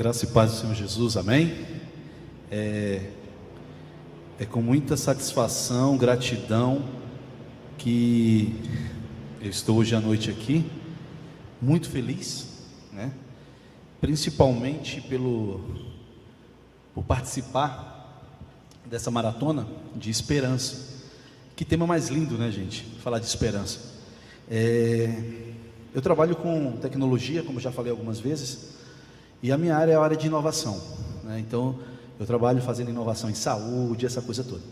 Graça e paz do Senhor Jesus, amém? É, é com muita satisfação, gratidão que eu estou hoje à noite aqui, muito feliz, né? Principalmente pelo por participar dessa maratona de esperança. Que tema mais lindo, né, gente? Falar de esperança. É, eu trabalho com tecnologia, como já falei algumas vezes. E a minha área é a área de inovação. Né? Então, eu trabalho fazendo inovação em saúde, essa coisa toda.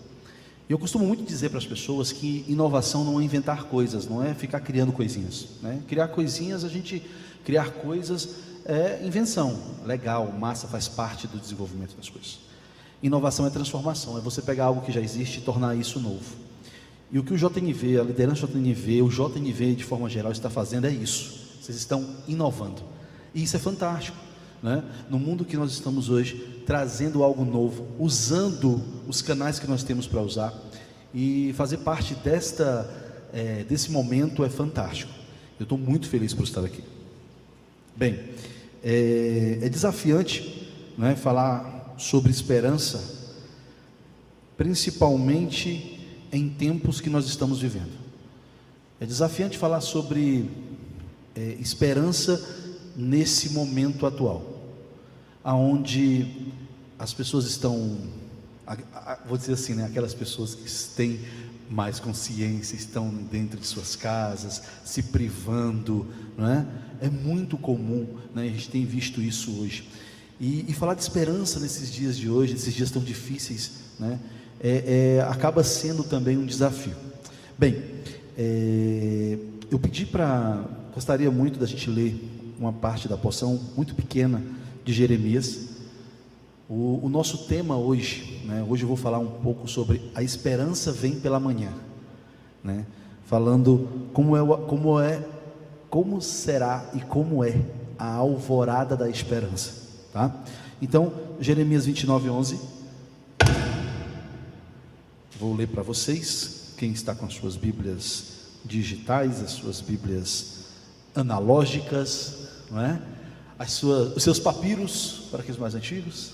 E eu costumo muito dizer para as pessoas que inovação não é inventar coisas, não é ficar criando coisinhas. Né? Criar coisinhas, a gente criar coisas é invenção, legal, massa, faz parte do desenvolvimento das coisas. Inovação é transformação, é você pegar algo que já existe e tornar isso novo. E o que o JNV, a liderança do JNV, o JNV de forma geral está fazendo é isso. Vocês estão inovando. E isso é fantástico né? no mundo que nós estamos hoje, trazendo algo novo, usando os canais que nós temos para usar e fazer parte desta, é, desse momento é fantástico. Eu estou muito feliz por estar aqui. Bem, é, é desafiante né, falar sobre esperança, principalmente em tempos que nós estamos vivendo. É desafiante falar sobre é, esperança nesse momento atual, aonde as pessoas estão, vou dizer assim, né, aquelas pessoas que têm mais consciência, estão dentro de suas casas, se privando, não é? É muito comum, né? A gente tem visto isso hoje. E, e falar de esperança nesses dias de hoje, nesses dias tão difíceis, né? É, é, acaba sendo também um desafio. Bem, é, eu pedi para, gostaria muito da gente ler uma parte da porção muito pequena de Jeremias. O, o nosso tema hoje, né, hoje eu vou falar um pouco sobre a esperança vem pela manhã, né, falando como é, como é, como será e como é a alvorada da esperança, tá? Então, Jeremias 29, 11. Vou ler para vocês, quem está com as suas Bíblias digitais, as suas Bíblias analógicas, não é? As suas, os seus papiros, para aqueles mais antigos.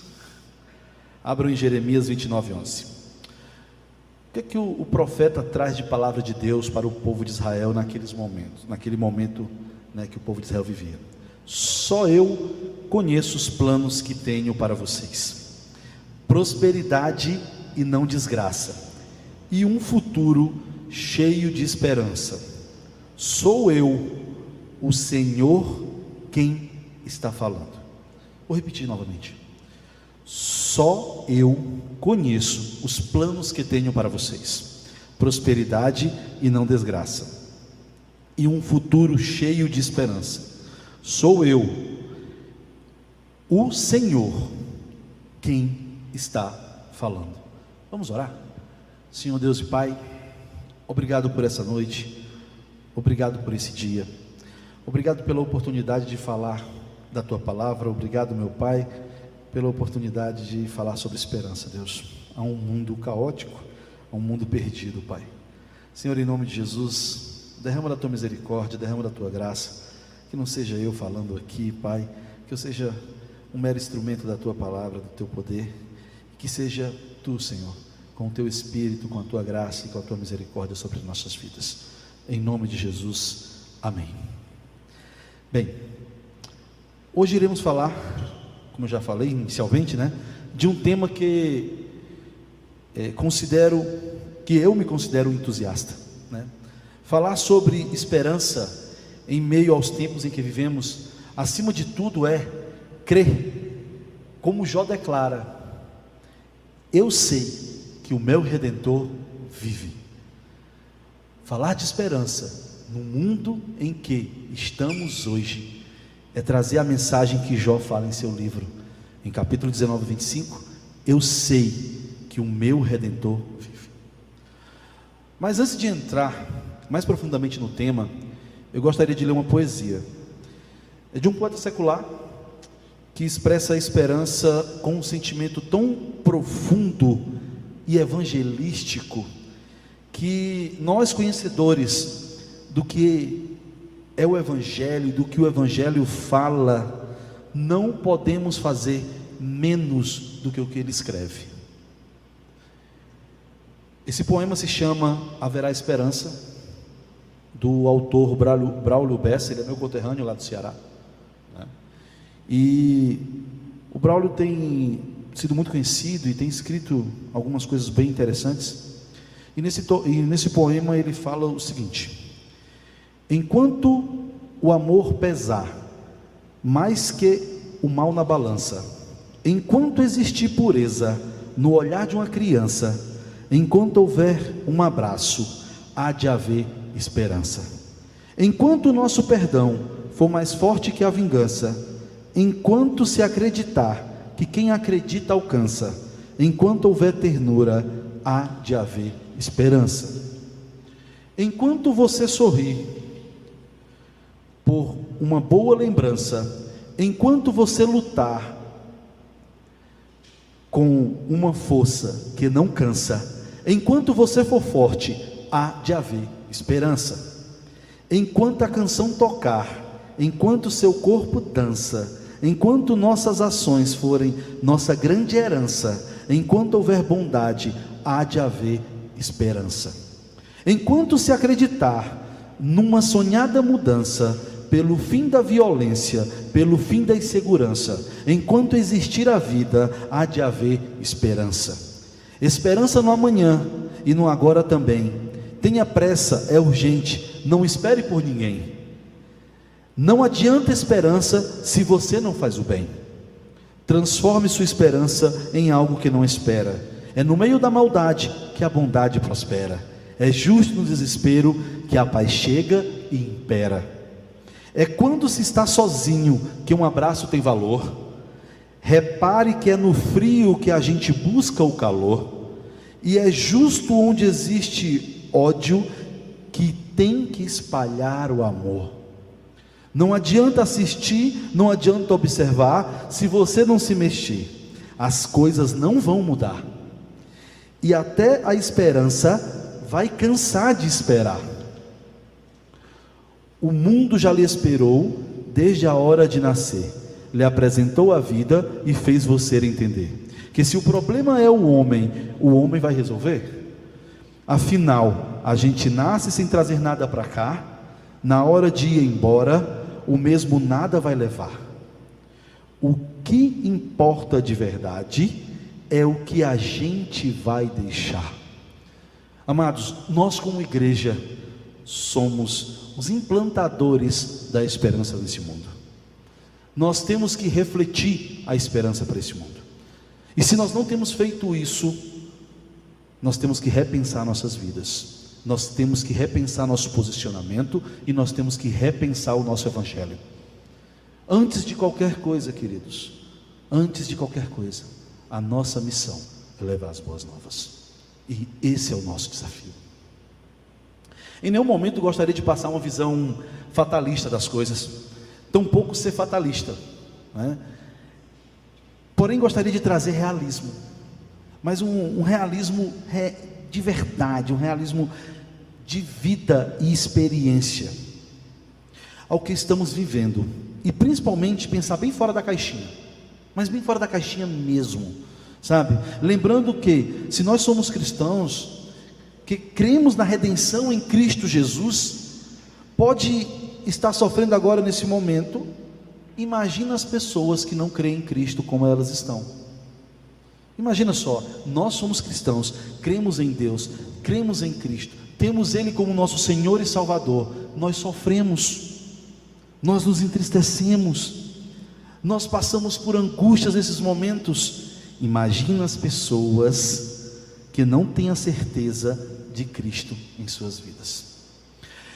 Abram em Jeremias 29, 11. O que é que o, o, profeta traz de palavra de Deus para o povo de Israel naqueles momentos, naquele momento né, que o povo de Israel vivia? Só eu conheço os planos que tenho para vocês: prosperidade e não desgraça, e um futuro cheio de esperança. Sou eu, o Senhor quem está falando. Vou repetir novamente. Só eu conheço os planos que tenho para vocês: prosperidade e não desgraça, e um futuro cheio de esperança. Sou eu, o Senhor, quem está falando. Vamos orar? Senhor Deus e Pai, obrigado por essa noite, obrigado por esse dia. Obrigado pela oportunidade de falar da tua palavra. Obrigado, meu Pai, pela oportunidade de falar sobre esperança, Deus. Há um mundo caótico, há um mundo perdido, Pai. Senhor, em nome de Jesus, derrama da tua misericórdia, derrama da tua graça. Que não seja eu falando aqui, Pai, que eu seja um mero instrumento da tua palavra, do teu poder. Que seja tu, Senhor, com o teu espírito, com a tua graça e com a tua misericórdia sobre as nossas vidas. Em nome de Jesus. Amém. Bem, hoje iremos falar, como eu já falei inicialmente, né, de um tema que é, considero, que eu me considero entusiasta, né? Falar sobre esperança em meio aos tempos em que vivemos, acima de tudo é crer, como Jó declara: Eu sei que o meu redentor vive. Falar de esperança no mundo em que estamos hoje, é trazer a mensagem que Jó fala em seu livro, em capítulo 19, 25. Eu sei que o meu redentor vive. Mas antes de entrar mais profundamente no tema, eu gostaria de ler uma poesia. É de um poeta secular que expressa a esperança com um sentimento tão profundo e evangelístico que nós conhecedores do que é o Evangelho, do que o Evangelho fala não podemos fazer menos do que o que ele escreve. Esse poema se chama Haverá Esperança, do autor Braulio Bessa, ele é meu conterrâneo lá do Ceará. Né? E o Braulio tem sido muito conhecido e tem escrito algumas coisas bem interessantes. E nesse, e nesse poema ele fala o seguinte: Enquanto o amor pesar mais que o mal na balança, enquanto existir pureza no olhar de uma criança, enquanto houver um abraço, há de haver esperança. Enquanto o nosso perdão for mais forte que a vingança, enquanto se acreditar que quem acredita alcança, enquanto houver ternura, há de haver esperança. Enquanto você sorri por uma boa lembrança, enquanto você lutar com uma força que não cansa, enquanto você for forte, há de haver esperança. Enquanto a canção tocar, enquanto seu corpo dança, enquanto nossas ações forem nossa grande herança, enquanto houver bondade, há de haver esperança. Enquanto se acreditar numa sonhada mudança, pelo fim da violência, pelo fim da insegurança, enquanto existir a vida, há de haver esperança. Esperança no amanhã e no agora também, Tenha pressa, é urgente, não espere por ninguém. Não adianta esperança se você não faz o bem. Transforme sua esperança em algo que não espera. É no meio da maldade que a bondade prospera. É justo no desespero que a paz chega e impera. É quando se está sozinho que um abraço tem valor. Repare que é no frio que a gente busca o calor. E é justo onde existe ódio que tem que espalhar o amor. Não adianta assistir, não adianta observar, se você não se mexer, as coisas não vão mudar. E até a esperança vai cansar de esperar. O mundo já lhe esperou desde a hora de nascer, lhe apresentou a vida e fez você entender que se o problema é o homem, o homem vai resolver. Afinal, a gente nasce sem trazer nada para cá, na hora de ir embora, o mesmo nada vai levar. O que importa de verdade é o que a gente vai deixar. Amados, nós como igreja somos os implantadores da esperança desse mundo. Nós temos que refletir a esperança para esse mundo. E se nós não temos feito isso, nós temos que repensar nossas vidas, nós temos que repensar nosso posicionamento e nós temos que repensar o nosso evangelho. Antes de qualquer coisa, queridos, antes de qualquer coisa, a nossa missão é levar as boas novas. E esse é o nosso desafio. Em nenhum momento gostaria de passar uma visão fatalista das coisas, tampouco ser fatalista. Né? Porém, gostaria de trazer realismo mas um, um realismo re, de verdade, um realismo de vida e experiência ao que estamos vivendo, e principalmente pensar bem fora da caixinha, mas bem fora da caixinha mesmo, sabe? Lembrando que, se nós somos cristãos, que cremos na redenção em Cristo Jesus, pode estar sofrendo agora nesse momento, imagina as pessoas que não creem em Cristo como elas estão. Imagina só, nós somos cristãos, cremos em Deus, cremos em Cristo, temos Ele como nosso Senhor e Salvador, nós sofremos, nós nos entristecemos, nós passamos por angústias nesses momentos. Imagina as pessoas que não têm a certeza de Cristo em suas vidas.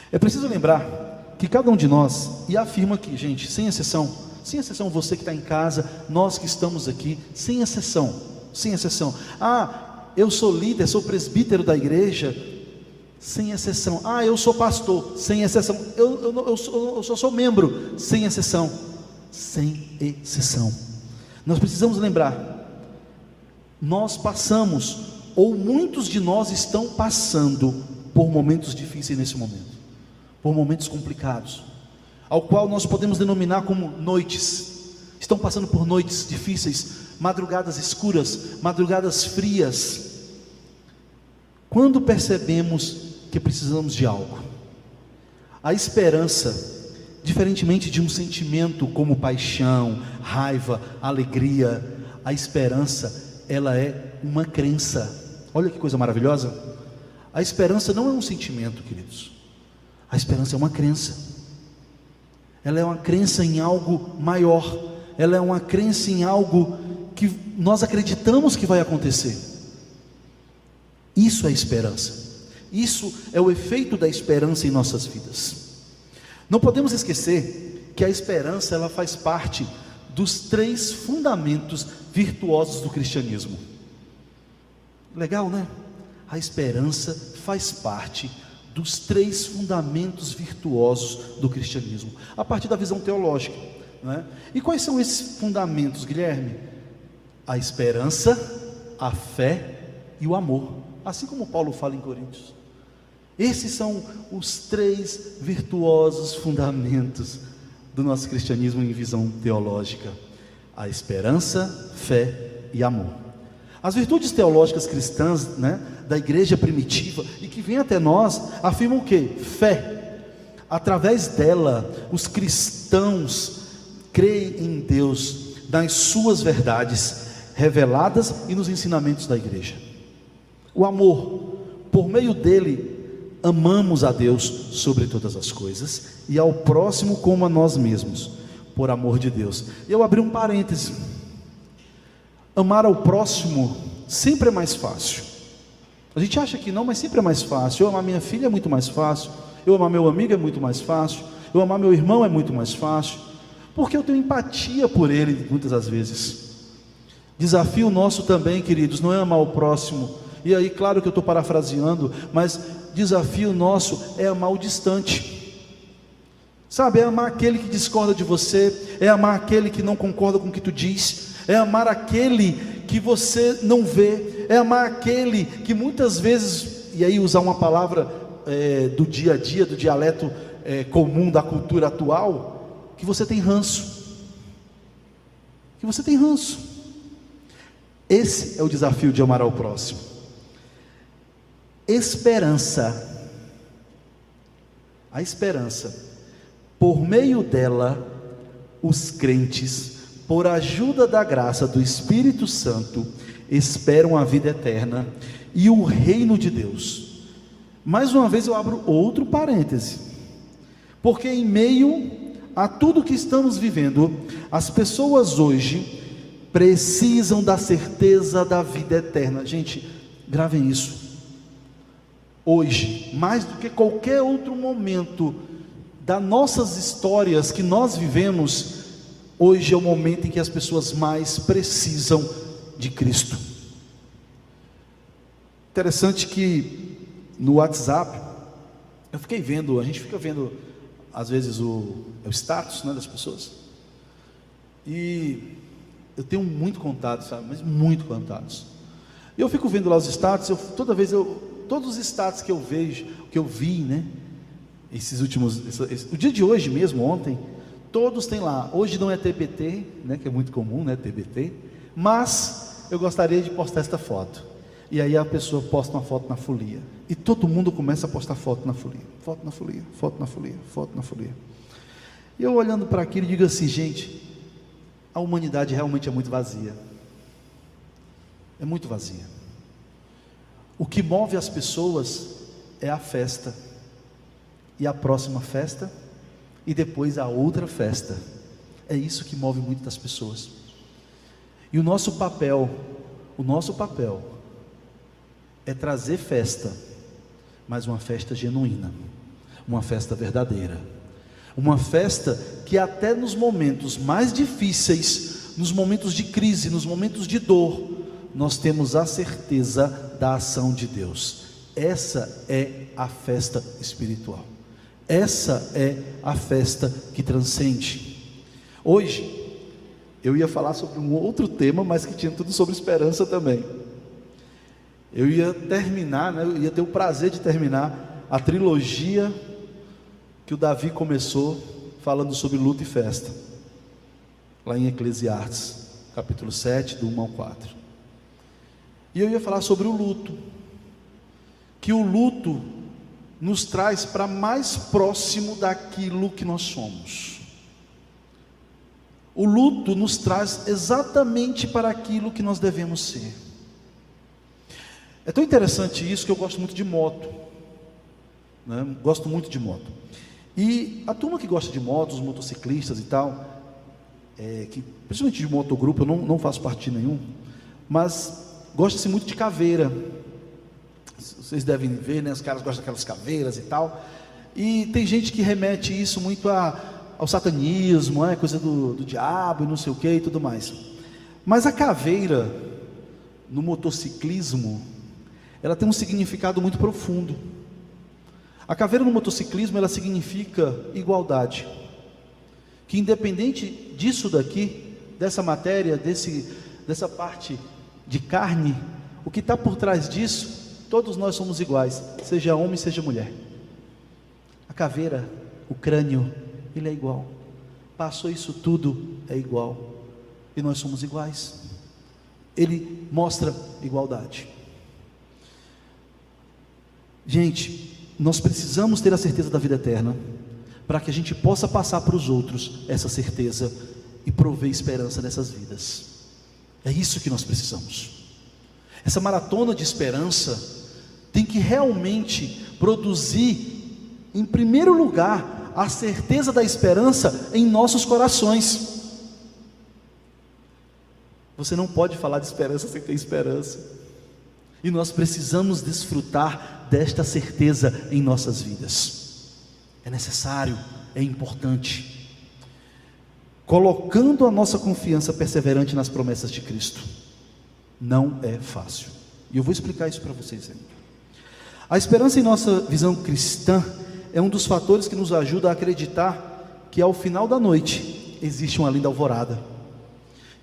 É preciso lembrar que cada um de nós, e afirma aqui, gente, sem exceção, sem exceção você que está em casa, nós que estamos aqui, sem exceção, sem exceção. Ah, eu sou líder, sou presbítero da igreja, sem exceção. Ah, eu sou pastor, sem exceção. Eu, eu, eu, sou, eu só sou membro, sem exceção. Sem exceção. Nós precisamos lembrar, nós passamos, ou muitos de nós estão passando por momentos difíceis nesse momento, por momentos complicados, ao qual nós podemos denominar como noites, estão passando por noites difíceis, madrugadas escuras, madrugadas frias. Quando percebemos que precisamos de algo, a esperança, diferentemente de um sentimento como paixão, raiva, alegria, a esperança, ela é uma crença. Olha que coisa maravilhosa. A esperança não é um sentimento, queridos. A esperança é uma crença. Ela é uma crença em algo maior. Ela é uma crença em algo que nós acreditamos que vai acontecer. Isso é esperança. Isso é o efeito da esperança em nossas vidas. Não podemos esquecer que a esperança ela faz parte dos três fundamentos virtuosos do cristianismo. Legal, né? A esperança faz parte dos três fundamentos virtuosos do cristianismo, a partir da visão teológica. Né? E quais são esses fundamentos, Guilherme? A esperança, a fé e o amor, assim como Paulo fala em Coríntios. Esses são os três virtuosos fundamentos do nosso cristianismo em visão teológica: a esperança, fé e amor. As virtudes teológicas cristãs, né, da igreja primitiva e que vem até nós, afirmam o que? Fé. Através dela, os cristãos creem em Deus, nas suas verdades reveladas e nos ensinamentos da igreja. O amor, por meio dele, amamos a Deus sobre todas as coisas e ao próximo como a nós mesmos, por amor de Deus. Eu abri um parêntese. Amar ao próximo sempre é mais fácil. A gente acha que não, mas sempre é mais fácil. Eu amar minha filha é muito mais fácil. Eu amar meu amigo é muito mais fácil. Eu amar meu irmão é muito mais fácil. Porque eu tenho empatia por ele muitas das vezes. Desafio nosso também, queridos, não é amar o próximo. E aí, claro que eu estou parafraseando, mas desafio nosso é amar o distante. Sabe, é amar aquele que discorda de você, é amar aquele que não concorda com o que tu diz, é amar aquele que você não vê, é amar aquele que muitas vezes, e aí usar uma palavra é, do dia a dia, do dialeto é, comum da cultura atual, que você tem ranço. Que você tem ranço. Esse é o desafio de amar ao próximo esperança. A esperança. Por meio dela, os crentes, por ajuda da graça do Espírito Santo, esperam a vida eterna e o reino de Deus. Mais uma vez eu abro outro parêntese. Porque em meio a tudo que estamos vivendo, as pessoas hoje precisam da certeza da vida eterna. Gente, gravem isso hoje, mais do que qualquer outro momento das nossas histórias que nós vivemos, hoje é o momento em que as pessoas mais precisam de Cristo. Interessante que no WhatsApp, eu fiquei vendo, a gente fica vendo às vezes o, o status né, das pessoas, e eu tenho muito contato, sabe, mas muito contatos. Eu fico vendo lá os status, eu, toda vez eu, todos os status que eu vejo, que eu vi, né? Esses últimos, esse, esse, o dia de hoje mesmo, ontem, todos têm lá. Hoje não é TBT, né? Que é muito comum, né? TBT. Mas eu gostaria de postar esta foto. E aí a pessoa posta uma foto na folia. E todo mundo começa a postar foto na folia. Foto na folia, foto na folia, foto na folia. E eu olhando para aquilo digo assim, gente, a humanidade realmente é muito vazia. É muito vazia. O que move as pessoas é a festa, e a próxima festa, e depois a outra festa. É isso que move muitas pessoas. E o nosso papel, o nosso papel, é trazer festa, mas uma festa genuína, uma festa verdadeira, uma festa que até nos momentos mais difíceis, nos momentos de crise, nos momentos de dor, nós temos a certeza da ação de Deus. Essa é a festa espiritual. Essa é a festa que transcende. Hoje, eu ia falar sobre um outro tema, mas que tinha tudo sobre esperança também. Eu ia terminar, né, eu ia ter o prazer de terminar a trilogia que o Davi começou falando sobre luta e festa. lá em Eclesiastes, capítulo 7, do 1 ao 4. E eu ia falar sobre o luto, que o luto nos traz para mais próximo daquilo que nós somos. O luto nos traz exatamente para aquilo que nós devemos ser. É tão interessante isso que eu gosto muito de moto. Né? Gosto muito de moto. E a turma que gosta de motos, os motociclistas e tal, é, que, principalmente de motogrupo, eu não, não faço parte nenhum, mas gosta-se muito de caveira. Vocês devem ver, né? Os caras gostam daquelas caveiras e tal. E tem gente que remete isso muito a, ao satanismo, é coisa do, do diabo e não sei o que e tudo mais. Mas a caveira no motociclismo, ela tem um significado muito profundo. A caveira no motociclismo ela significa igualdade. Que independente disso daqui, dessa matéria, desse, dessa parte de carne, o que está por trás disso, todos nós somos iguais, seja homem, seja mulher. A caveira, o crânio, ele é igual. Passou isso tudo, é igual. E nós somos iguais. Ele mostra igualdade. Gente, nós precisamos ter a certeza da vida eterna, para que a gente possa passar para os outros essa certeza e prover esperança nessas vidas. É isso que nós precisamos. Essa maratona de esperança tem que realmente produzir, em primeiro lugar, a certeza da esperança em nossos corações. Você não pode falar de esperança sem ter esperança. E nós precisamos desfrutar desta certeza em nossas vidas. É necessário, é importante. Colocando a nossa confiança perseverante nas promessas de Cristo. Não é fácil. E eu vou explicar isso para vocês ainda. A esperança em nossa visão cristã é um dos fatores que nos ajuda a acreditar que ao final da noite existe uma linda alvorada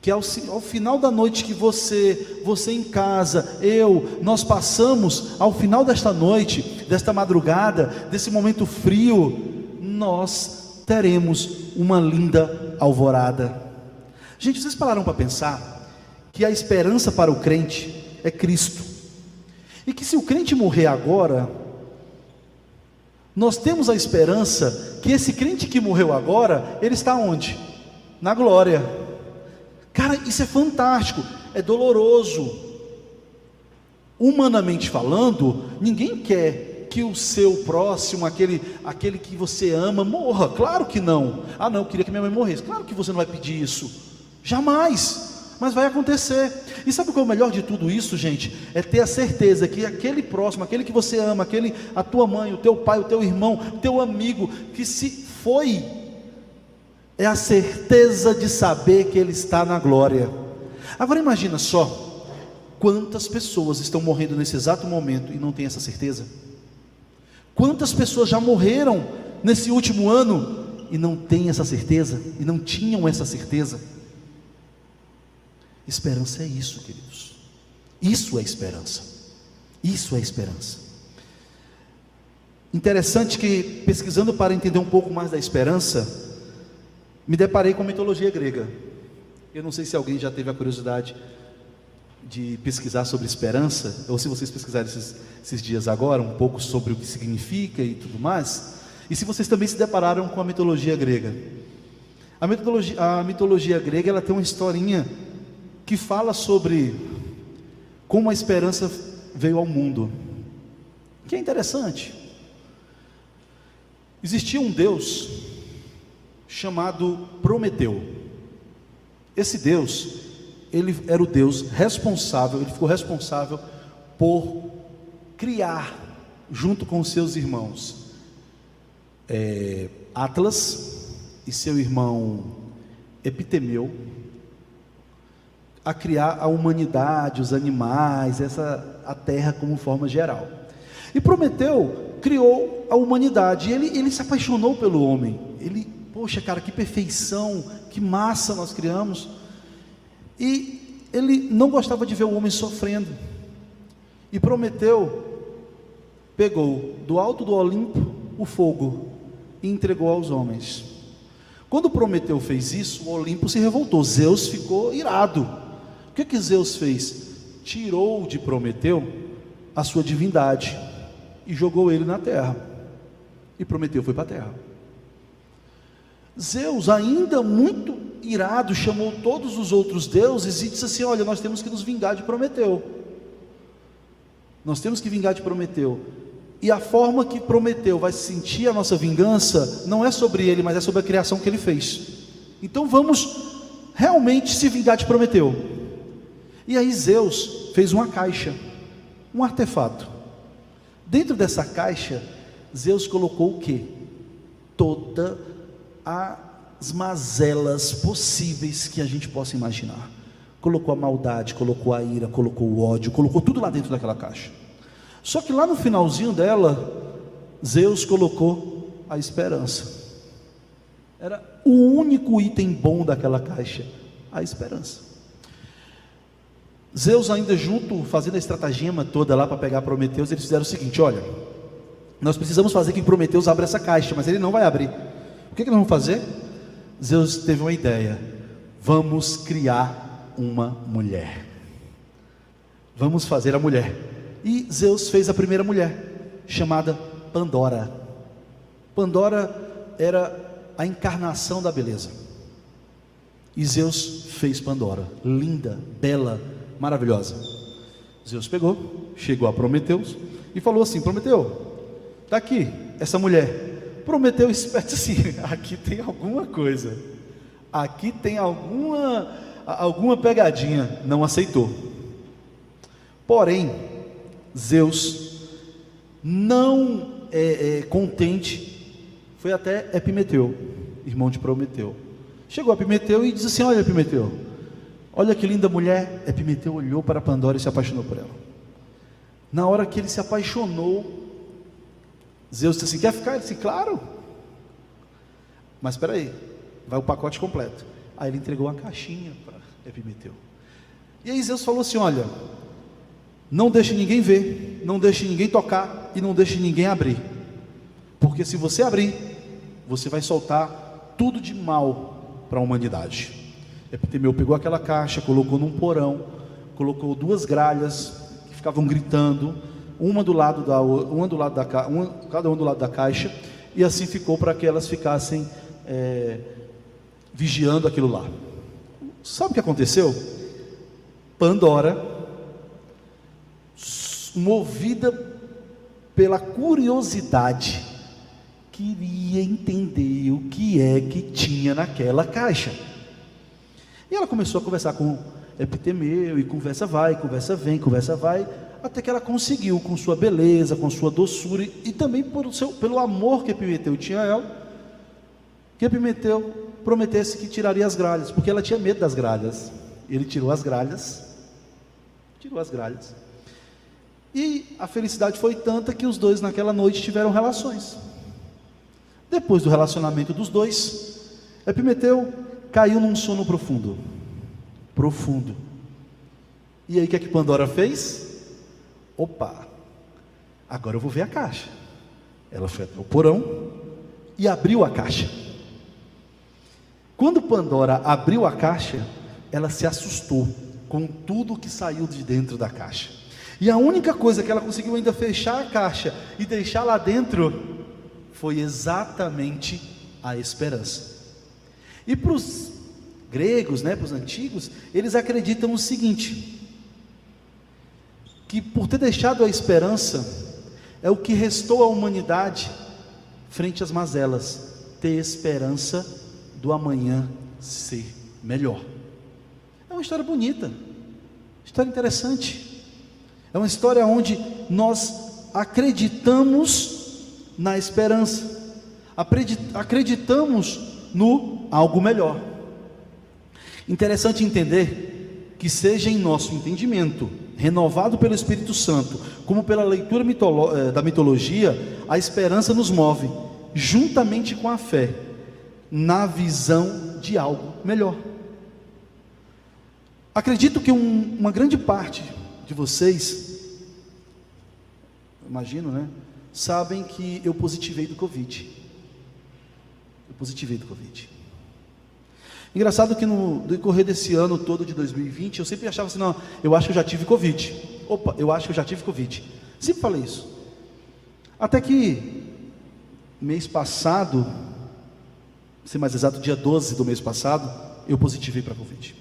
que ao, ao, final da noite que você, você em casa, eu, nós passamos, ao final desta noite, desta madrugada, desse momento frio, nós teremos uma linda alvorada. Gente, vocês pararam para pensar que a esperança para o crente é Cristo, e que se o crente morrer agora, nós temos a esperança que esse crente que morreu agora, ele está onde? Na glória. Cara, isso é fantástico, é doloroso. Humanamente falando, ninguém quer que o seu próximo, aquele, aquele que você ama, morra. Claro que não. Ah, não, eu queria que minha mãe morresse. Claro que você não vai pedir isso. Jamais. Mas vai acontecer. E sabe qual é o melhor de tudo isso, gente? É ter a certeza que aquele próximo, aquele que você ama, aquele a tua mãe, o teu pai, o teu irmão, o teu amigo, que se foi é a certeza de saber que Ele está na glória. Agora imagina só, quantas pessoas estão morrendo nesse exato momento e não têm essa certeza? Quantas pessoas já morreram nesse último ano e não têm essa certeza, e não tinham essa certeza? Esperança é isso, queridos. Isso é esperança. Isso é esperança. Interessante que, pesquisando para entender um pouco mais da esperança, me deparei com a mitologia grega. Eu não sei se alguém já teve a curiosidade de pesquisar sobre esperança, ou se vocês pesquisarem esses, esses, dias agora um pouco sobre o que significa e tudo mais, e se vocês também se depararam com a mitologia grega. A mitologia, a mitologia grega ela tem uma historinha que fala sobre como a esperança veio ao mundo, que é interessante. Existia um Deus chamado Prometeu. Esse Deus, ele era o Deus responsável, ele ficou responsável por criar, junto com seus irmãos, é, Atlas e seu irmão Epitemeu, a criar a humanidade, os animais, essa a terra como forma geral. E Prometeu criou a humanidade, ele, ele se apaixonou pelo homem, ele Poxa, cara, que perfeição, que massa nós criamos. E ele não gostava de ver o homem sofrendo. E prometeu, pegou do alto do Olimpo o fogo e entregou aos homens. Quando Prometeu fez isso, o Olimpo se revoltou, Zeus ficou irado. Que que Zeus fez? Tirou de Prometeu a sua divindade e jogou ele na terra. E Prometeu foi para a terra. Zeus, ainda muito irado, chamou todos os outros deuses e disse assim: Olha, nós temos que nos vingar de Prometeu. Nós temos que vingar de Prometeu. E a forma que Prometeu vai sentir a nossa vingança não é sobre ele, mas é sobre a criação que ele fez. Então vamos realmente se vingar de Prometeu. E aí Zeus fez uma caixa, um artefato. Dentro dessa caixa, Zeus colocou o que? Toda as mazelas possíveis que a gente possa imaginar. Colocou a maldade, colocou a ira, colocou o ódio, colocou tudo lá dentro daquela caixa. Só que lá no finalzinho dela, Zeus colocou a esperança. Era o único item bom daquela caixa, a esperança. Zeus ainda junto, fazendo a estratagema toda lá para pegar Prometeus, eles fizeram o seguinte: olha, nós precisamos fazer que Prometeus abra essa caixa, mas ele não vai abrir. O que, que nós vamos fazer? Zeus teve uma ideia: vamos criar uma mulher. Vamos fazer a mulher. E Zeus fez a primeira mulher, chamada Pandora. Pandora era a encarnação da beleza. E Zeus fez Pandora, linda, bela, maravilhosa. Zeus pegou, chegou a Prometeus e falou assim: Prometeu, está aqui essa mulher. Prometeu esperto assim: aqui tem alguma coisa, aqui tem alguma, alguma pegadinha. Não aceitou. Porém, Zeus, não é, é, contente, foi até Epimeteu, irmão de Prometeu. Chegou a Epimeteu e disse assim: Olha, Epimeteu, olha que linda mulher. Epimeteu olhou para Pandora e se apaixonou por ela. Na hora que ele se apaixonou, Zeus disse assim: quer ficar? Ele disse: claro. Mas espera aí, vai o pacote completo. Aí ele entregou uma caixinha para Epimeteu. E aí Zeus falou assim: olha, não deixe ninguém ver, não deixe ninguém tocar e não deixe ninguém abrir. Porque se você abrir, você vai soltar tudo de mal para a humanidade. Epitemeu pegou aquela caixa, colocou num porão, colocou duas gralhas que ficavam gritando uma do lado da uma do lado da uma, cada um do lado da caixa e assim ficou para que elas ficassem é, vigiando aquilo lá. Sabe o que aconteceu? Pandora, movida pela curiosidade, queria entender o que é que tinha naquela caixa. E ela começou a conversar com Epitemeu, e conversa vai, conversa vem, conversa vai, até que ela conseguiu, com sua beleza, com sua doçura e também seu, pelo amor que Epimeteu tinha a ela, que Epimeteu prometesse que tiraria as gralhas, porque ela tinha medo das gralhas. Ele tirou as gralhas, tirou as gralhas. E a felicidade foi tanta que os dois naquela noite tiveram relações. Depois do relacionamento dos dois, Epimeteu caiu num sono profundo. Profundo. E aí o que, é que Pandora fez? Opa, agora eu vou ver a caixa. Ela foi até o porão e abriu a caixa. Quando Pandora abriu a caixa, ela se assustou com tudo que saiu de dentro da caixa. E a única coisa que ela conseguiu ainda fechar a caixa e deixar lá dentro foi exatamente a esperança. E para os gregos, né, para os antigos, eles acreditam o seguinte: que por ter deixado a esperança, é o que restou à humanidade frente às mazelas, ter esperança do amanhã ser melhor. É uma história bonita, história interessante. É uma história onde nós acreditamos na esperança, acreditamos no algo melhor. Interessante entender que seja em nosso entendimento renovado pelo Espírito Santo, como pela leitura mitolo eh, da mitologia, a esperança nos move, juntamente com a fé, na visão de algo melhor. Acredito que um, uma grande parte de vocês, imagino, né, sabem que eu positivei do Covid. Positivei do Covid. Engraçado que no decorrer desse ano todo de 2020, eu sempre achava assim, não, eu acho que eu já tive Covid. Opa, eu acho que eu já tive Covid. Sempre falei isso. Até que mês passado, ser mais exato, dia 12 do mês passado, eu positivei para Covid.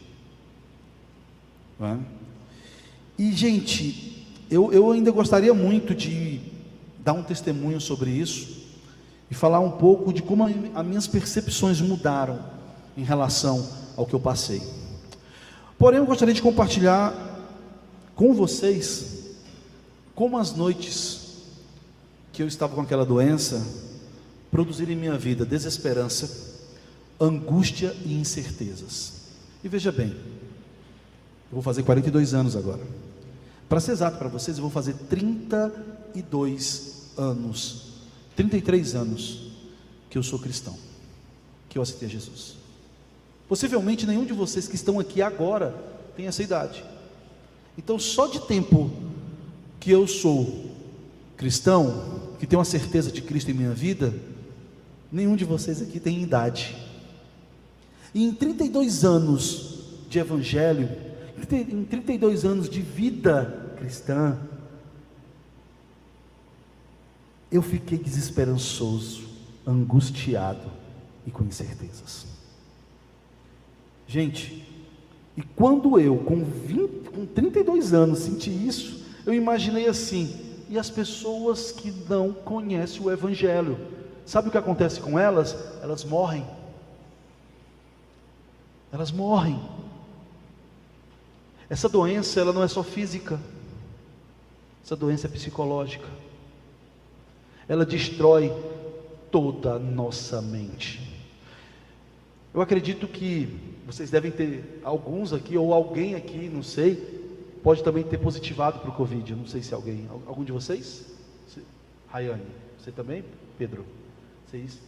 É? E, gente, eu, eu ainda gostaria muito de dar um testemunho sobre isso e falar um pouco de como as minhas percepções mudaram em relação ao que eu passei. Porém, eu gostaria de compartilhar com vocês como as noites que eu estava com aquela doença produziram em minha vida desesperança, angústia e incertezas. E veja bem, eu vou fazer 42 anos agora. Para ser exato para vocês, eu vou fazer 32 anos, 33 anos que eu sou cristão, que eu aceitei a Jesus. Possivelmente nenhum de vocês que estão aqui agora tem essa idade. Então, só de tempo que eu sou cristão, que tenho a certeza de Cristo em minha vida, nenhum de vocês aqui tem idade. E em 32 anos de evangelho, em 32 anos de vida cristã, eu fiquei desesperançoso, angustiado e com incertezas. Gente, e quando eu, com, 20, com 32 anos, senti isso, eu imaginei assim: e as pessoas que não conhecem o Evangelho, sabe o que acontece com elas? Elas morrem. Elas morrem. Essa doença, ela não é só física, essa doença é psicológica. Ela destrói toda a nossa mente. Eu acredito que vocês devem ter alguns aqui, ou alguém aqui, não sei, pode também ter positivado para o Covid. Não sei se alguém. Algum de vocês? Rayane, você também? Pedro? Vocês?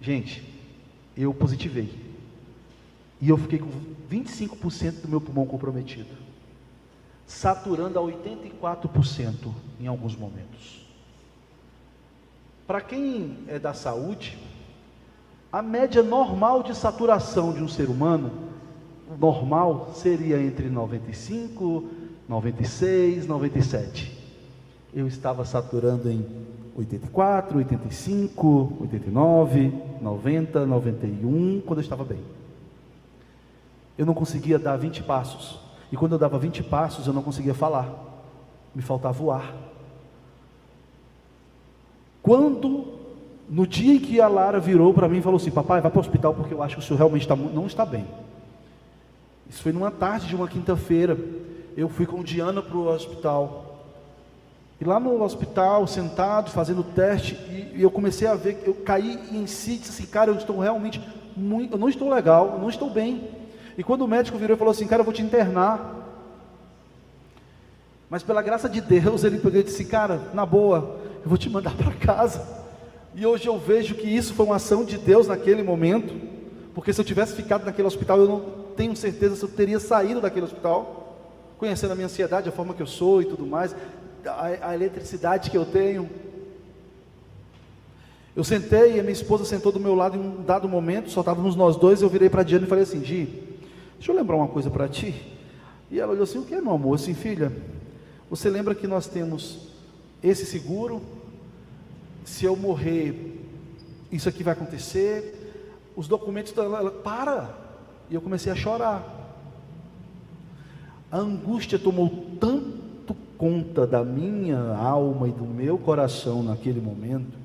Gente, eu positivei. E eu fiquei com 25% do meu pulmão comprometido. Saturando a 84% em alguns momentos. Para quem é da saúde, a média normal de saturação de um ser humano, normal, seria entre 95, 96, 97. Eu estava saturando em 84, 85, 89, 90, 91, quando eu estava bem. Eu não conseguia dar 20 passos. E quando eu dava 20 passos, eu não conseguia falar. Me faltava o ar. Quando no dia em que a Lara virou para mim e falou assim: Papai, vai para o hospital porque eu acho que o senhor realmente está, não está bem. Isso foi numa tarde de uma quinta-feira. Eu fui com Diana para o hospital. E lá no hospital, sentado, fazendo teste, e, e, eu comecei a ver, eu caí em si, disse assim, cara, eu estou realmente muito, eu não estou legal, não estou bem. E quando o médico virou e falou assim, cara, eu vou te internar. Mas pela graça de Deus, ele pegou e disse, cara, na boa, eu vou te mandar para casa. E hoje eu vejo que isso foi uma ação de Deus naquele momento, porque se eu tivesse ficado naquele hospital, eu não tenho certeza se eu teria saído daquele hospital, conhecendo a minha ansiedade, a forma que eu sou e tudo mais, a, a eletricidade que eu tenho. Eu sentei e a minha esposa sentou do meu lado em um dado momento, só estávamos nós dois, eu virei para a Diana e falei assim, Di, deixa eu lembrar uma coisa para ti. E ela olhou assim, o que é meu amor? Assim, filha, você lembra que nós temos esse seguro, se eu morrer, isso aqui vai acontecer. Os documentos, ela, para. E eu comecei a chorar. A angústia tomou tanto conta da minha alma e do meu coração naquele momento,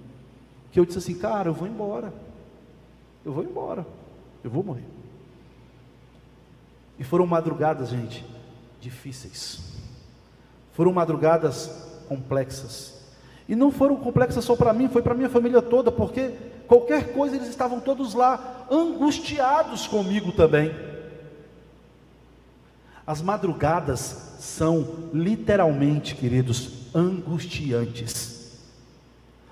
que eu disse assim: Cara, eu vou embora. Eu vou embora. Eu vou morrer. E foram madrugadas, gente, difíceis. Foram madrugadas complexas. E não foram complexas só para mim, foi para minha família toda, porque qualquer coisa eles estavam todos lá angustiados comigo também. As madrugadas são literalmente, queridos, angustiantes.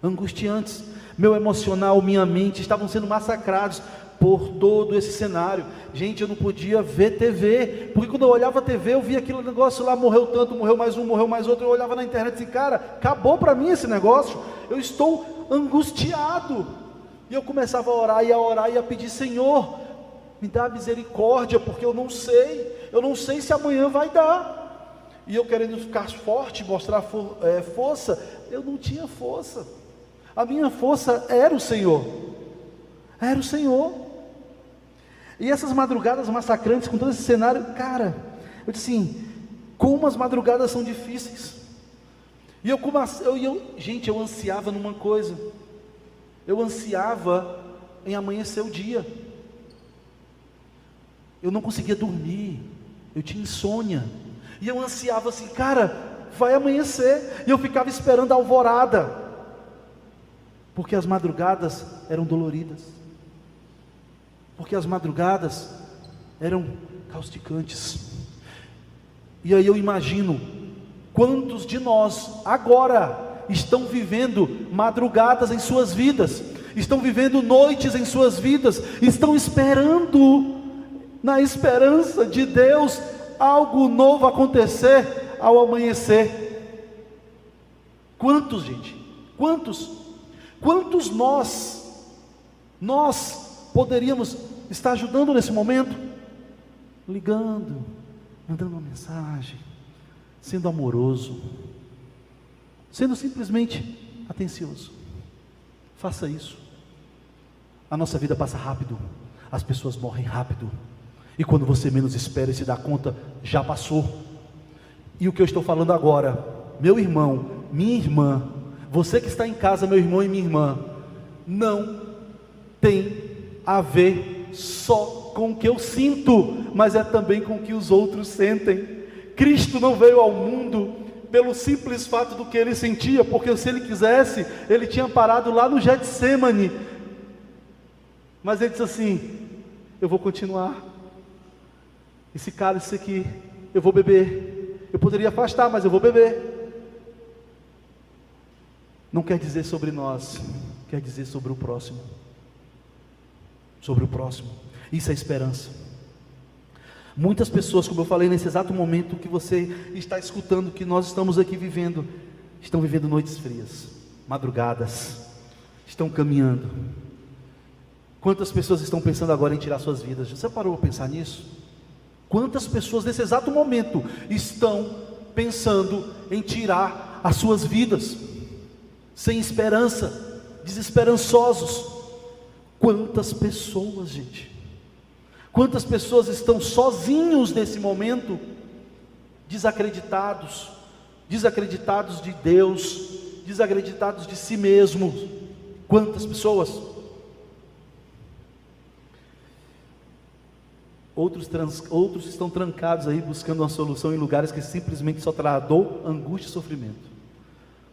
Angustiantes. Meu emocional, minha mente estavam sendo massacrados por todo esse cenário. Gente, eu não podia ver TV, porque quando eu olhava TV, eu via aquele negócio lá, morreu tanto, morreu mais um, morreu mais outro. Eu olhava na internet e disse, cara, acabou para mim esse negócio, eu estou angustiado. E eu começava a orar e a orar e a pedir, Senhor, me dá misericórdia, porque eu não sei, eu não sei se amanhã vai dar. E eu querendo ficar forte, mostrar for, é, força, eu não tinha força. A minha força era o Senhor. Era o Senhor. E essas madrugadas massacrantes, com todo esse cenário, cara, eu disse assim: como as madrugadas são difíceis. E eu, eu, eu, gente, eu ansiava numa coisa, eu ansiava em amanhecer o dia. Eu não conseguia dormir, eu tinha insônia. E eu ansiava assim, cara, vai amanhecer. E eu ficava esperando a alvorada, porque as madrugadas eram doloridas, porque as madrugadas eram causticantes. E aí eu imagino quantos de nós agora estão vivendo madrugadas em suas vidas, estão vivendo noites em suas vidas, estão esperando, na esperança de Deus, algo novo acontecer ao amanhecer. Quantos, gente? Quantos? Quantos nós, nós poderíamos estar ajudando nesse momento? Ligando, mandando uma mensagem, sendo amoroso, sendo simplesmente atencioso. Faça isso. A nossa vida passa rápido, as pessoas morrem rápido, e quando você menos espera e se dá conta, já passou. E o que eu estou falando agora, meu irmão, minha irmã, você que está em casa, meu irmão e minha irmã, não tem a ver só com o que eu sinto, mas é também com o que os outros sentem. Cristo não veio ao mundo pelo simples fato do que ele sentia, porque se ele quisesse, ele tinha parado lá no Getsemane. Mas ele disse assim: Eu vou continuar. Esse cálice aqui, eu vou beber. Eu poderia afastar, mas eu vou beber. Não quer dizer sobre nós, quer dizer sobre o próximo. Sobre o próximo. Isso é esperança. Muitas pessoas, como eu falei nesse exato momento que você está escutando, que nós estamos aqui vivendo, estão vivendo noites frias, madrugadas, estão caminhando. Quantas pessoas estão pensando agora em tirar suas vidas? Você parou para pensar nisso? Quantas pessoas nesse exato momento estão pensando em tirar as suas vidas, sem esperança, desesperançosos? Quantas pessoas, gente? Quantas pessoas estão sozinhos nesse momento, desacreditados, desacreditados de Deus, desacreditados de si mesmos? Quantas pessoas? Outros, trans, outros estão trancados aí buscando uma solução em lugares que simplesmente só tradou angústia e sofrimento.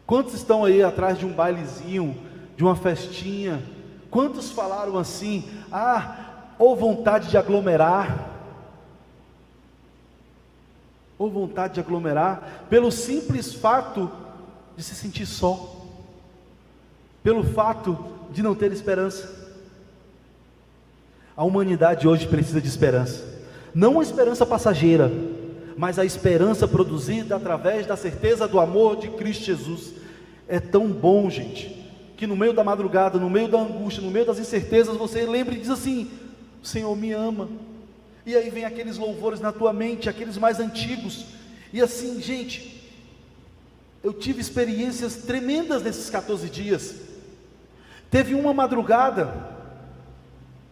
Quantos estão aí atrás de um bailezinho, de uma festinha? Quantos falaram assim: ah, ou vontade de aglomerar, ou vontade de aglomerar, pelo simples fato de se sentir só, pelo fato de não ter esperança. A humanidade hoje precisa de esperança, não uma esperança passageira, mas a esperança produzida através da certeza do amor de Cristo Jesus. É tão bom, gente, que no meio da madrugada, no meio da angústia, no meio das incertezas, você lembre e diz assim: Senhor me ama. E aí vem aqueles louvores na tua mente, aqueles mais antigos. E assim, gente, eu tive experiências tremendas nesses 14 dias. Teve uma madrugada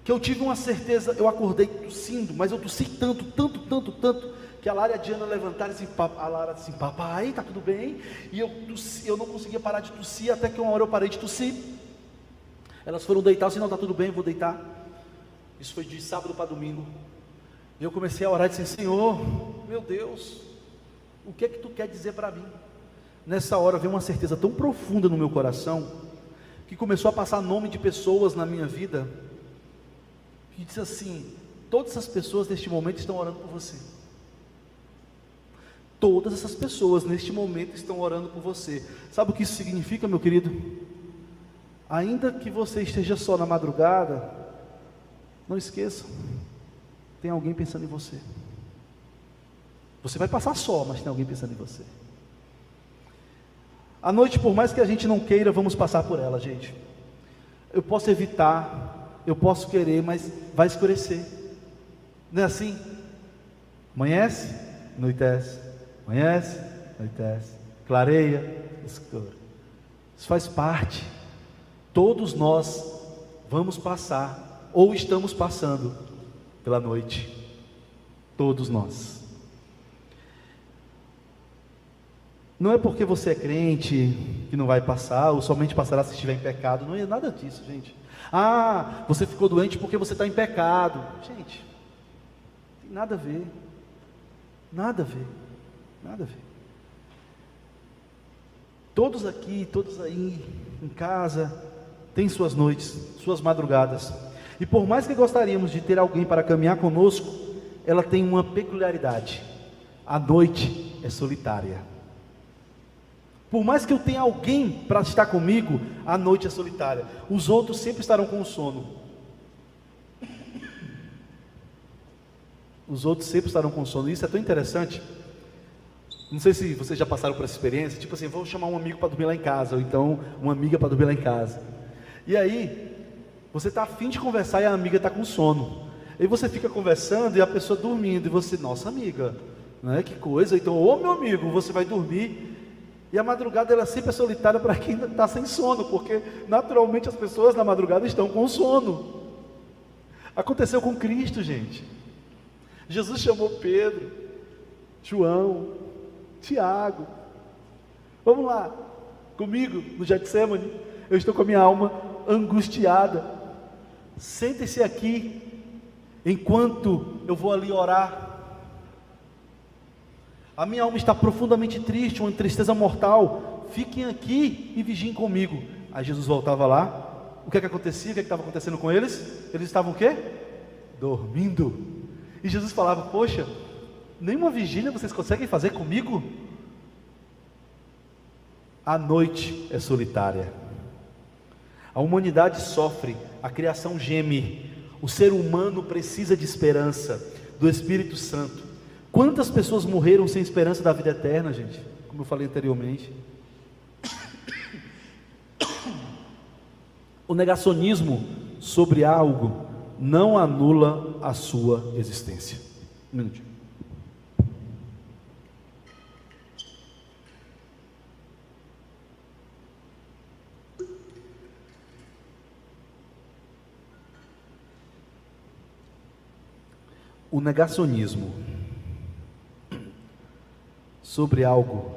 que eu tive uma certeza, eu acordei tossindo, mas eu tossi tanto, tanto, tanto, tanto, que a Lara e a Diana levantaram assim, a Lara assim, papai, tá tudo bem? E eu tossi, eu não conseguia parar de tossir, até que uma hora eu parei de tossir. Elas foram deitar, assim, não, tá tudo bem, vou deitar. Isso foi de sábado para domingo. E eu comecei a orar e disse: Senhor, meu Deus, o que é que tu quer dizer para mim? Nessa hora veio uma certeza tão profunda no meu coração, que começou a passar nome de pessoas na minha vida, e disse assim: todas essas pessoas neste momento estão orando por você. Todas essas pessoas neste momento estão orando por você. Sabe o que isso significa, meu querido? Ainda que você esteja só na madrugada, não esqueça, tem alguém pensando em você. Você vai passar só, mas tem alguém pensando em você. A noite, por mais que a gente não queira, vamos passar por ela, gente. Eu posso evitar, eu posso querer, mas vai escurecer. Não é assim? Amanhece, anoitece, amanhece, anoitece, clareia, escura. Isso faz parte. Todos nós vamos passar, ou estamos passando, pela noite. Todos nós. Não é porque você é crente que não vai passar, ou somente passará se estiver em pecado. Não é nada disso, gente. Ah, você ficou doente porque você está em pecado. Gente, tem nada a ver. Nada a ver. Nada a ver. Todos aqui, todos aí em casa, têm suas noites, suas madrugadas. E por mais que gostaríamos de ter alguém para caminhar conosco, ela tem uma peculiaridade. A noite é solitária. Por mais que eu tenha alguém para estar comigo, a noite é solitária. Os outros sempre estarão com sono. Os outros sempre estarão com sono. Isso é tão interessante. Não sei se vocês já passaram por essa experiência. Tipo assim, vou chamar um amigo para dormir lá em casa, ou então uma amiga para dormir lá em casa. E aí, você está afim de conversar e a amiga está com sono. E você fica conversando e a pessoa dormindo. E você, nossa amiga, né? que coisa. Então, ô meu amigo, você vai dormir e a madrugada ela sempre é solitária para quem está sem sono, porque naturalmente as pessoas na madrugada estão com sono. Aconteceu com Cristo, gente. Jesus chamou Pedro, João, Tiago. Vamos lá, comigo no Getsemane. Eu estou com a minha alma angustiada. Sentem-se aqui, enquanto eu vou ali orar. A minha alma está profundamente triste, uma tristeza mortal. Fiquem aqui e vigiem comigo. Aí Jesus voltava lá. O que é que acontecia? O que, é estava acontecendo com eles? Eles estavam o quê? Dormindo. E Jesus falava: Poxa, nenhuma vigília vocês conseguem fazer comigo? A noite é solitária. A humanidade sofre, a criação geme. O ser humano precisa de esperança, do Espírito Santo. Quantas pessoas morreram sem esperança da vida eterna, gente? Como eu falei anteriormente. O negacionismo sobre algo não anula a sua existência. Um minutinho. O negacionismo sobre algo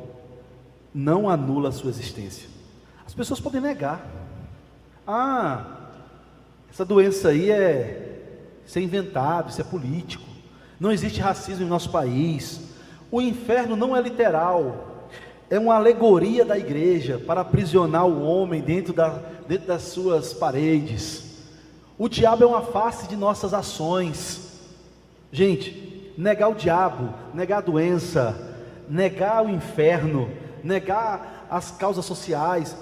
não anula a sua existência. As pessoas podem negar. Ah, essa doença aí é isso é inventado, isso é político. Não existe racismo em nosso país. O inferno não é literal. É uma alegoria da igreja para aprisionar o homem dentro, da, dentro das suas paredes. O diabo é uma face de nossas ações. Gente, negar o diabo, negar a doença, negar o inferno, negar as causas sociais,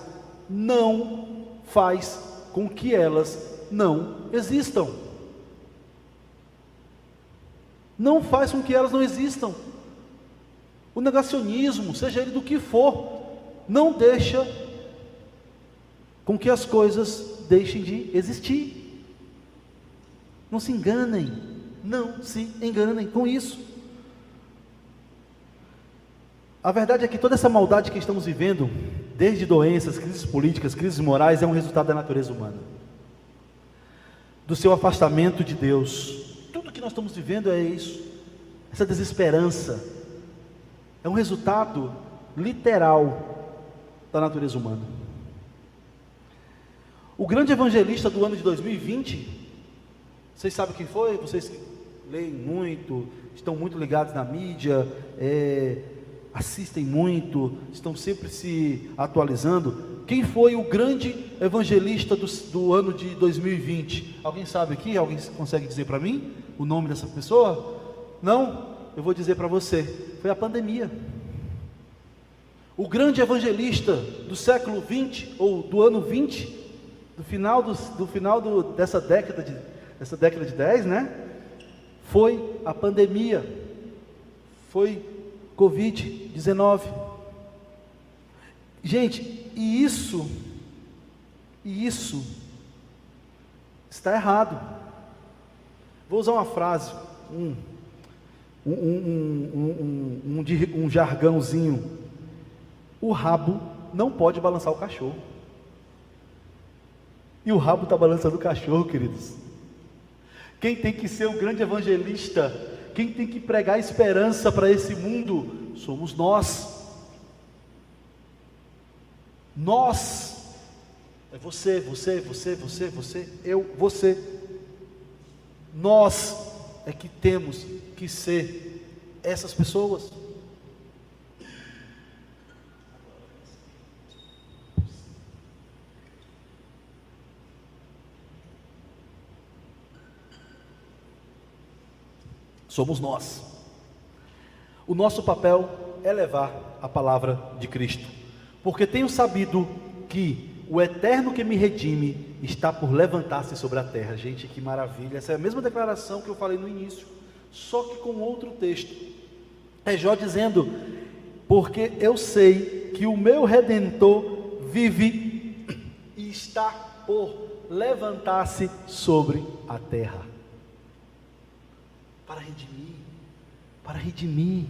não faz com que elas não existam. Não faz com que elas não existam. O negacionismo, seja ele do que for, não deixa com que as coisas deixem de existir. Não se enganem, não se enganem com isso. A verdade é que toda essa maldade que estamos vivendo, desde doenças, crises políticas, crises morais, é um resultado da natureza humana. Do seu afastamento de Deus. Tudo que nós estamos vivendo é isso. Essa desesperança. É um resultado literal da natureza humana. O grande evangelista do ano de 2020, vocês sabem quem foi? Vocês leem muito, estão muito ligados na mídia, é, assistem muito, estão sempre se atualizando. Quem foi o grande evangelista do, do ano de 2020? Alguém sabe aqui? Alguém consegue dizer para mim o nome dessa pessoa? Não? Eu vou dizer para você: foi a pandemia. O grande evangelista do século 20 ou do ano 20, do final, do, do final do, dessa década de dessa década de 10, né? Foi a pandemia. Foi Covid-19. Gente, e isso, e isso está errado. Vou usar uma frase um, um, um, um, um, um jargãozinho. O rabo não pode balançar o cachorro. E o rabo está balançando o cachorro, queridos. Quem tem que ser o grande evangelista, quem tem que pregar esperança para esse mundo, somos nós. Nós. É você, você, você, você, você, eu, você. Nós é que temos que ser essas pessoas. Somos nós. O nosso papel é levar a palavra de Cristo, porque tenho sabido que o eterno que me redime está por levantar-se sobre a terra. Gente, que maravilha! Essa é a mesma declaração que eu falei no início, só que com outro texto. É Jó dizendo: Porque eu sei que o meu redentor vive e está por levantar-se sobre a terra para redimir, para redimir,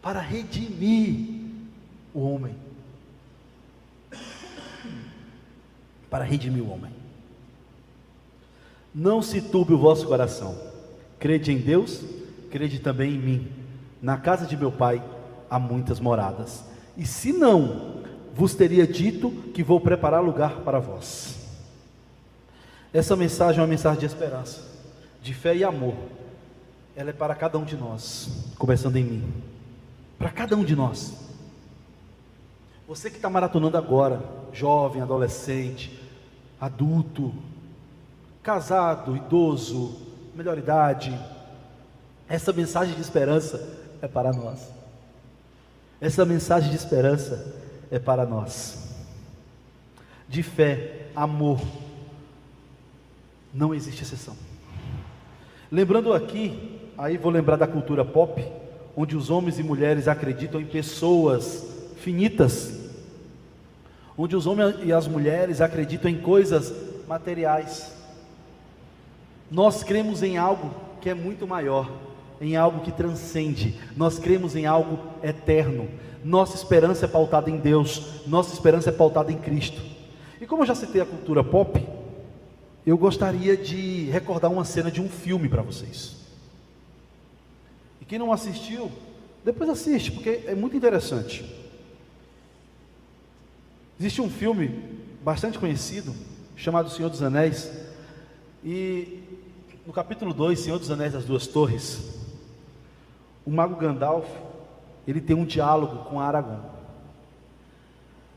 para redimir o homem. Para redimir o homem. Não se turbe o vosso coração. Crede em Deus, crede também em mim. Na casa de meu pai há muitas moradas. E se não, vos teria dito que vou preparar lugar para vós. Essa mensagem é uma mensagem de esperança, de fé e amor ela é para cada um de nós, começando em mim. Para cada um de nós. Você que está maratonando agora, jovem, adolescente, adulto, casado, idoso, melhor idade, essa mensagem de esperança é para nós. Essa mensagem de esperança é para nós. De fé, amor, não existe exceção. Lembrando aqui Aí vou lembrar da cultura pop, onde os homens e mulheres acreditam em pessoas finitas, onde os homens e as mulheres acreditam em coisas materiais. Nós cremos em algo que é muito maior, em algo que transcende. Nós cremos em algo eterno. Nossa esperança é pautada em Deus, nossa esperança é pautada em Cristo. E como eu já citei a cultura pop, eu gostaria de recordar uma cena de um filme para vocês. Quem não assistiu, depois assiste, porque é muito interessante. Existe um filme bastante conhecido, chamado Senhor dos Anéis, e no capítulo 2, Senhor dos Anéis das Duas Torres, o mago Gandalf, ele tem um diálogo com Aragorn.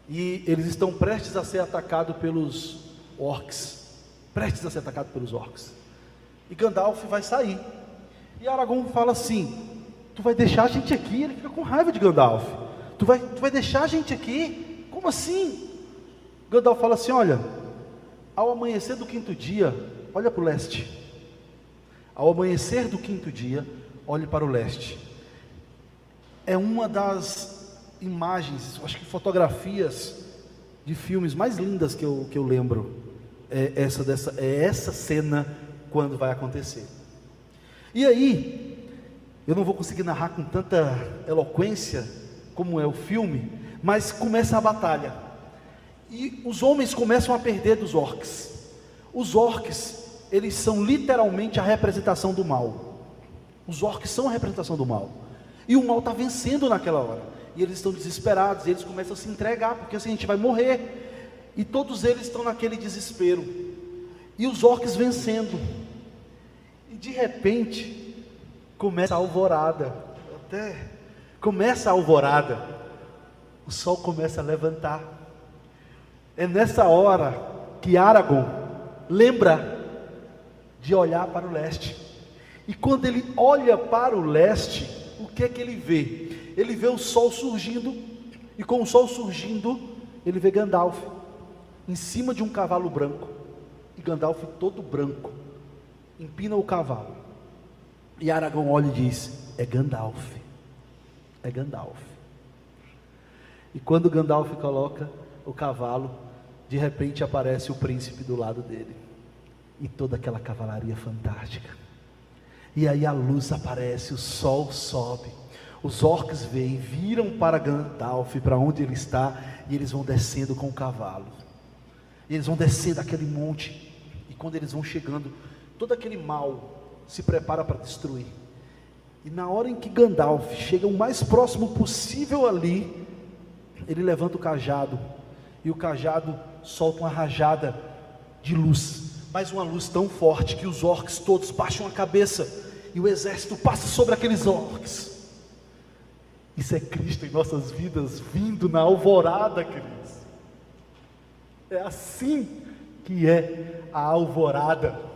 E eles estão prestes a ser atacados pelos orcs, prestes a ser atacados pelos orcs. E Gandalf vai sair. E Aragorn fala assim: Tu vai deixar a gente aqui? Ele fica com raiva de Gandalf. Tu vai, tu vai deixar a gente aqui? Como assim? Gandalf fala assim: Olha, ao amanhecer do quinto dia, olha para o leste. Ao amanhecer do quinto dia, olhe para o leste. É uma das imagens, acho que fotografias de filmes mais lindas que eu, que eu lembro. É essa, dessa, é essa cena quando vai acontecer. E aí, eu não vou conseguir narrar com tanta eloquência como é o filme, mas começa a batalha. E os homens começam a perder dos orcs. Os orcs, eles são literalmente a representação do mal. Os orcs são a representação do mal. E o mal está vencendo naquela hora. E eles estão desesperados, e eles começam a se entregar, porque assim a gente vai morrer. E todos eles estão naquele desespero. E os orcs vencendo. De repente, começa a alvorada. Até começa a alvorada. O sol começa a levantar. É nessa hora que Aragorn lembra de olhar para o leste. E quando ele olha para o leste, o que é que ele vê? Ele vê o sol surgindo, e com o sol surgindo, ele vê Gandalf em cima de um cavalo branco. E Gandalf todo branco, empina o cavalo. E Aragorn olha e diz: É Gandalf. É Gandalf. E quando Gandalf coloca o cavalo, de repente aparece o príncipe do lado dele. E toda aquela cavalaria fantástica. E aí a luz aparece, o sol sobe. Os orcs vêm, viram para Gandalf, para onde ele está, e eles vão descendo com o cavalo. E eles vão descendo aquele monte, e quando eles vão chegando, todo aquele mal se prepara para destruir. E na hora em que Gandalf chega o mais próximo possível ali, ele levanta o cajado, e o cajado solta uma rajada de luz, mas uma luz tão forte que os orcs todos baixam a cabeça e o exército passa sobre aqueles orcs. Isso é Cristo em nossas vidas vindo na alvorada, queridos. É assim que é a alvorada.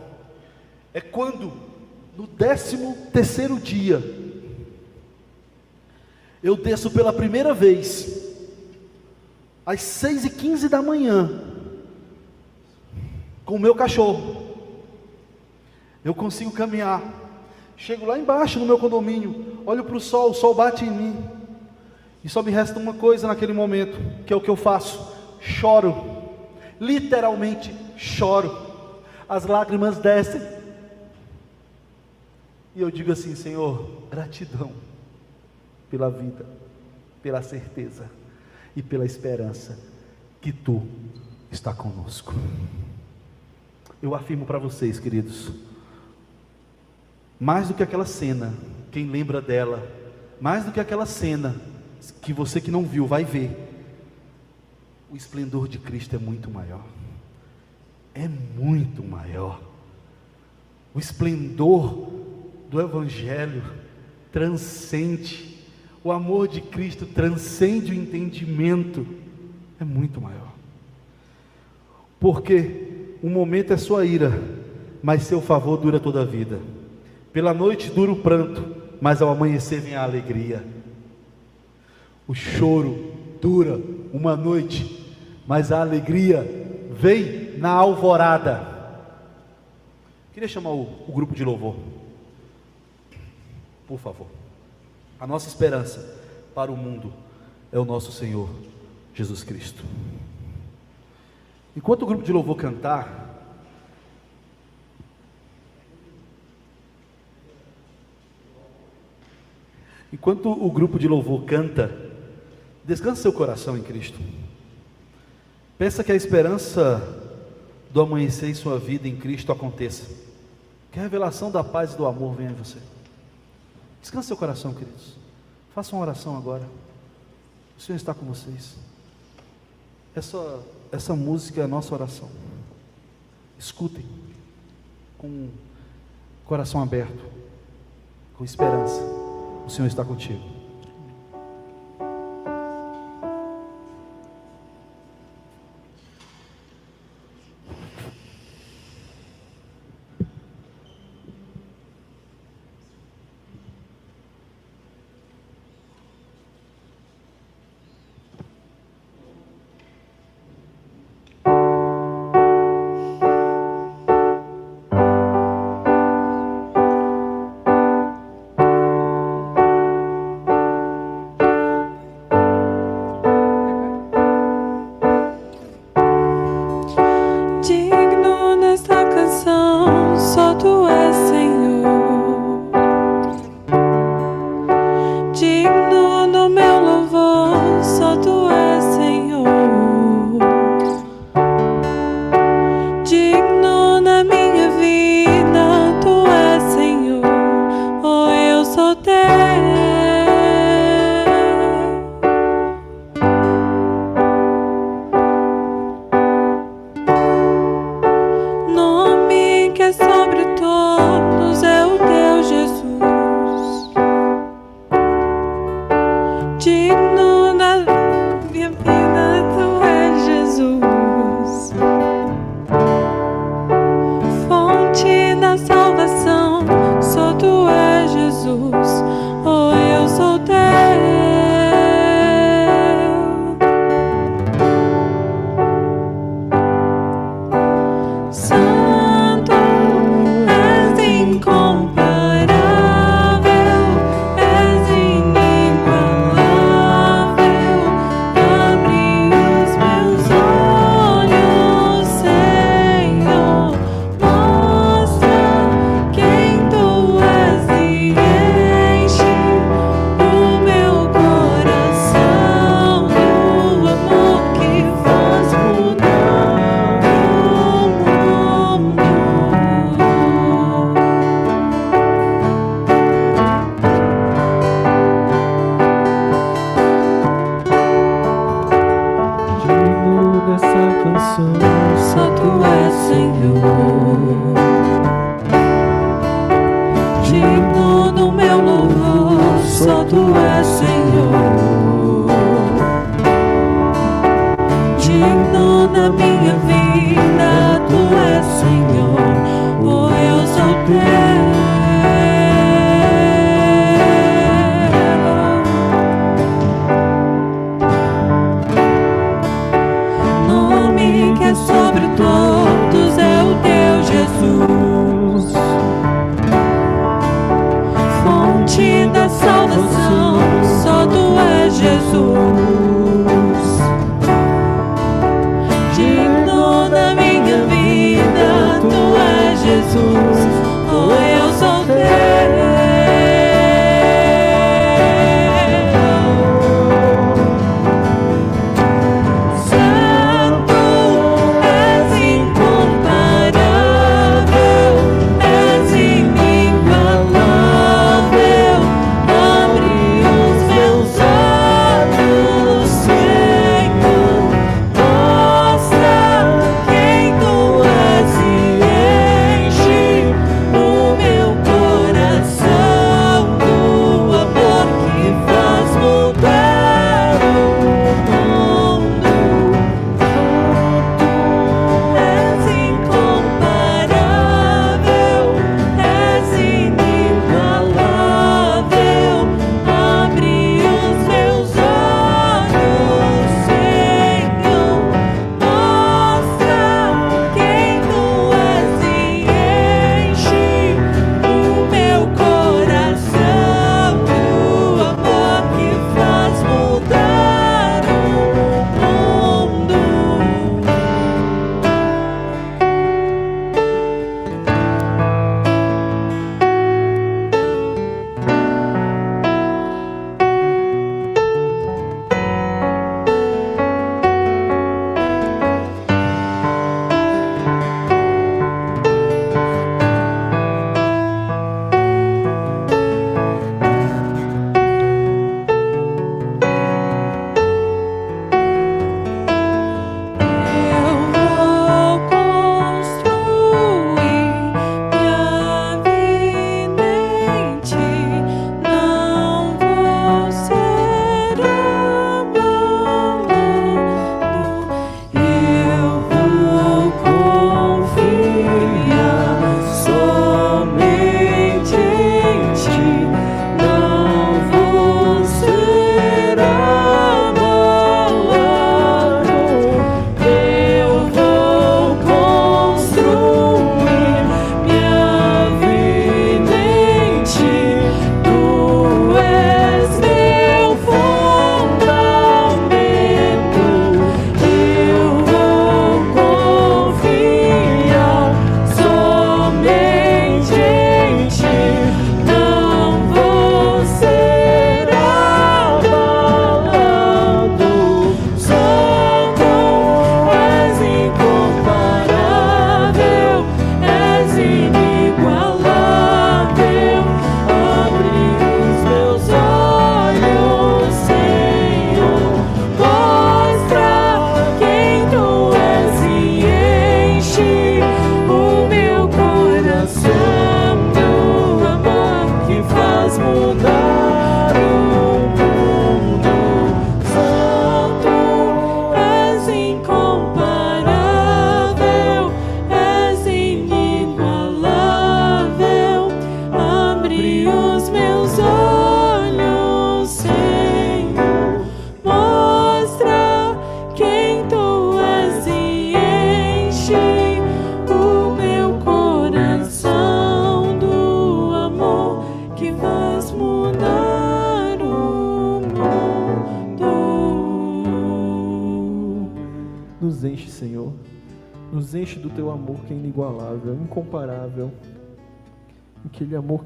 É quando, no décimo terceiro dia, eu desço pela primeira vez, às seis e quinze da manhã, com o meu cachorro. Eu consigo caminhar. Chego lá embaixo no meu condomínio, olho para o sol, o sol bate em mim. E só me resta uma coisa naquele momento, que é o que eu faço: choro. Literalmente choro. As lágrimas descem. E eu digo assim: Senhor, gratidão pela vida, pela certeza e pela esperança que tu está conosco. Eu afirmo para vocês, queridos, mais do que aquela cena, quem lembra dela, mais do que aquela cena que você que não viu vai ver, o esplendor de Cristo é muito maior. É muito maior. O esplendor do Evangelho transcende, o amor de Cristo transcende o entendimento, é muito maior. Porque um momento é sua ira, mas seu favor dura toda a vida. Pela noite dura o pranto, mas ao amanhecer vem a alegria. O choro dura uma noite, mas a alegria vem na alvorada. Queria chamar o, o grupo de louvor, por favor. A nossa esperança para o mundo é o nosso Senhor Jesus Cristo. Enquanto o grupo de louvor cantar, enquanto o grupo de louvor canta, descanse seu coração em Cristo. Pensa que a esperança do amanhecer em sua vida em Cristo aconteça. Que a revelação da paz e do amor venha em você. Descanse seu coração, queridos. Faça uma oração agora. O Senhor está com vocês. Essa essa música é a nossa oração. Escutem com coração aberto, com esperança. O Senhor está contigo.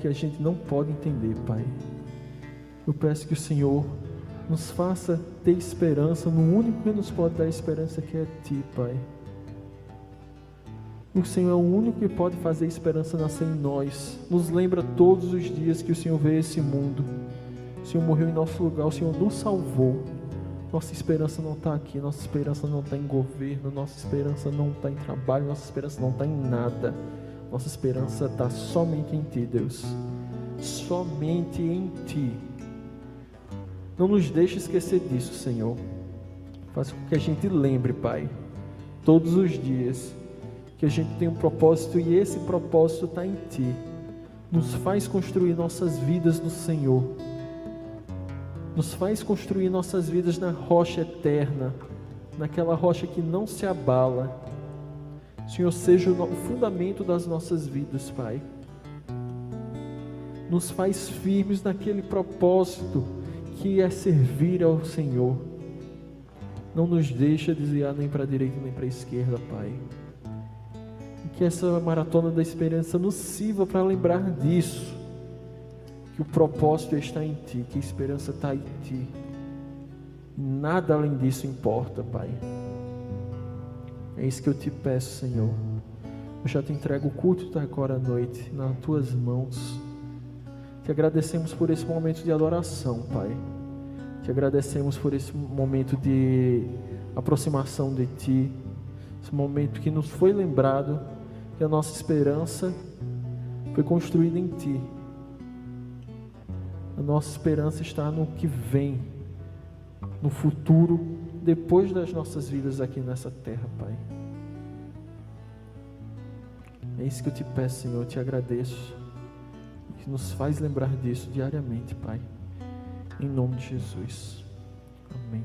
Que a gente não pode entender, Pai. Eu peço que o Senhor nos faça ter esperança no único que nos pode dar esperança, que é Ti, Pai. O Senhor é o único que pode fazer esperança nascer em nós. Nos lembra todos os dias que o Senhor veio esse mundo. O Senhor morreu em nosso lugar, o Senhor nos salvou. Nossa esperança não está aqui, nossa esperança não está em governo, nossa esperança não está em trabalho, nossa esperança não está em nada. Nossa esperança está somente em Ti, Deus. Somente em Ti. Não nos deixe esquecer disso, Senhor. Faça com que a gente lembre, Pai, todos os dias, que a gente tem um propósito e esse propósito está em Ti. Nos faz construir nossas vidas no Senhor. Nos faz construir nossas vidas na rocha eterna, naquela rocha que não se abala. Senhor, seja o fundamento das nossas vidas, Pai. Nos faz firmes naquele propósito que é servir ao Senhor. Não nos deixa desviar nem para a direita nem para a esquerda, Pai. E que essa maratona da esperança nos sirva para lembrar disso. Que o propósito está em Ti, que a esperança está em Ti. Nada além disso importa, Pai. É isso que eu te peço, Senhor. Eu já te entrego o culto da agora à noite nas tuas mãos. Te agradecemos por esse momento de adoração, Pai. Te agradecemos por esse momento de aproximação de Ti, esse momento que nos foi lembrado que a nossa esperança foi construída em Ti. A nossa esperança está no que vem, no futuro, depois das nossas vidas aqui nessa terra, Pai. É isso que eu te peço, Senhor, eu te agradeço que nos faz lembrar disso diariamente, Pai. Em nome de Jesus. Amém.